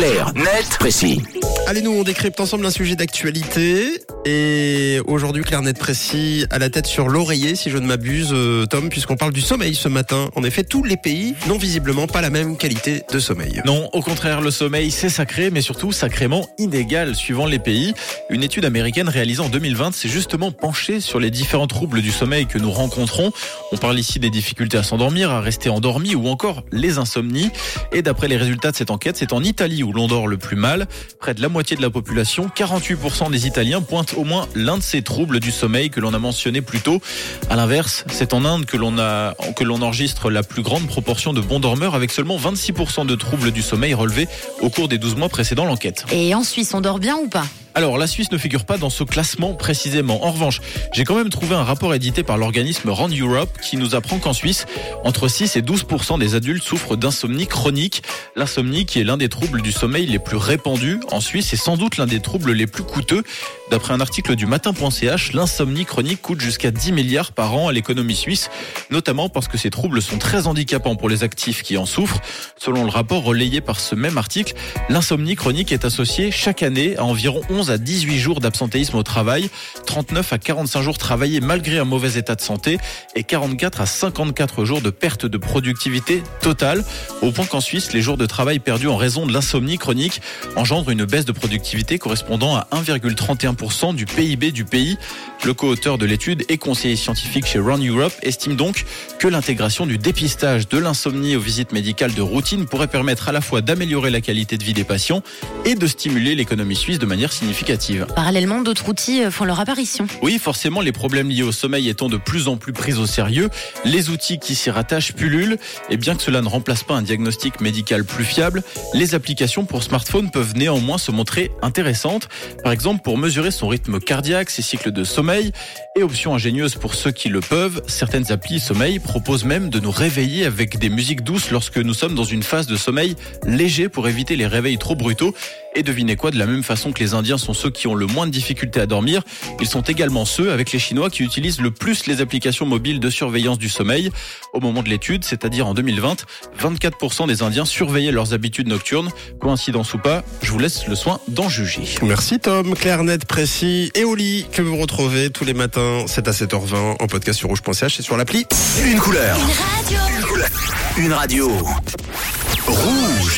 Clair, net, précis. Allez, nous, on décrypte ensemble un sujet d'actualité. Et aujourd'hui, Claire Net Précis à la tête sur l'oreiller, si je ne m'abuse, euh, Tom, puisqu'on parle du sommeil ce matin. En effet, tous les pays n'ont visiblement pas la même qualité de sommeil. Non, au contraire, le sommeil, c'est sacré, mais surtout sacrément inégal suivant les pays. Une étude américaine réalisée en 2020 s'est justement penchée sur les différents troubles du sommeil que nous rencontrons. On parle ici des difficultés à s'endormir, à rester endormi ou encore les insomnies. Et d'après les résultats de cette enquête, c'est en Italie où l'on dort le plus mal. Près de la moitié de la population, 48% des Italiens pointent au moins l'un de ces troubles du sommeil que l'on a mentionné plus tôt. À l'inverse, c'est en Inde que l'on a, que l'on enregistre la plus grande proportion de bons dormeurs avec seulement 26% de troubles du sommeil relevés au cours des 12 mois précédant l'enquête. Et en Suisse, on dort bien ou pas? Alors, la Suisse ne figure pas dans ce classement précisément. En revanche, j'ai quand même trouvé un rapport édité par l'organisme Rand Europe qui nous apprend qu'en Suisse, entre 6 et 12% des adultes souffrent d'insomnie chronique. L'insomnie qui est l'un des troubles du sommeil les plus répandus en Suisse et sans doute l'un des troubles les plus coûteux. D'après un article du matin.ch, l'insomnie chronique coûte jusqu'à 10 milliards par an à l'économie suisse, notamment parce que ces troubles sont très handicapants pour les actifs qui en souffrent. Selon le rapport relayé par ce même article, l'insomnie chronique est associée chaque année à environ 11 à 18 jours d'absentéisme au travail, 39 à 45 jours travaillés malgré un mauvais état de santé et 44 à 54 jours de perte de productivité totale, au point qu'en Suisse, les jours de travail perdus en raison de l'insomnie chronique engendrent une baisse de productivité correspondant à 1,31% du PIB du pays. Le co-auteur de l'étude et conseiller scientifique chez Run Europe estime donc que l'intégration du dépistage de l'insomnie aux visites médicales de routine pourrait permettre à la fois d'améliorer la qualité de vie des patients et de stimuler l'économie suisse de manière significative. Parallèlement, d'autres outils euh, font leur apparition. Oui, forcément, les problèmes liés au sommeil étant de plus en plus pris au sérieux, les outils qui s'y rattachent pullulent. Et bien que cela ne remplace pas un diagnostic médical plus fiable, les applications pour smartphone peuvent néanmoins se montrer intéressantes. Par exemple, pour mesurer son rythme cardiaque, ses cycles de sommeil. Et option ingénieuse pour ceux qui le peuvent, certaines applis sommeil proposent même de nous réveiller avec des musiques douces lorsque nous sommes dans une phase de sommeil léger pour éviter les réveils trop brutaux. Et devinez quoi, de la même façon que les Indiens sont ceux qui ont le moins de difficultés à dormir, ils sont également ceux avec les Chinois qui utilisent le plus les applications mobiles de surveillance du sommeil. Au moment de l'étude, c'est-à-dire en 2020, 24% des Indiens surveillaient leurs habitudes nocturnes. Coïncidence ou pas, je vous laisse le soin d'en juger. Merci Tom, clair, net, précis et au lit que vous retrouvez tous les matins, c'est à 7h20 en podcast sur rouge.ch et sur l'appli. Une couleur. Radio. Une radio. Rouge.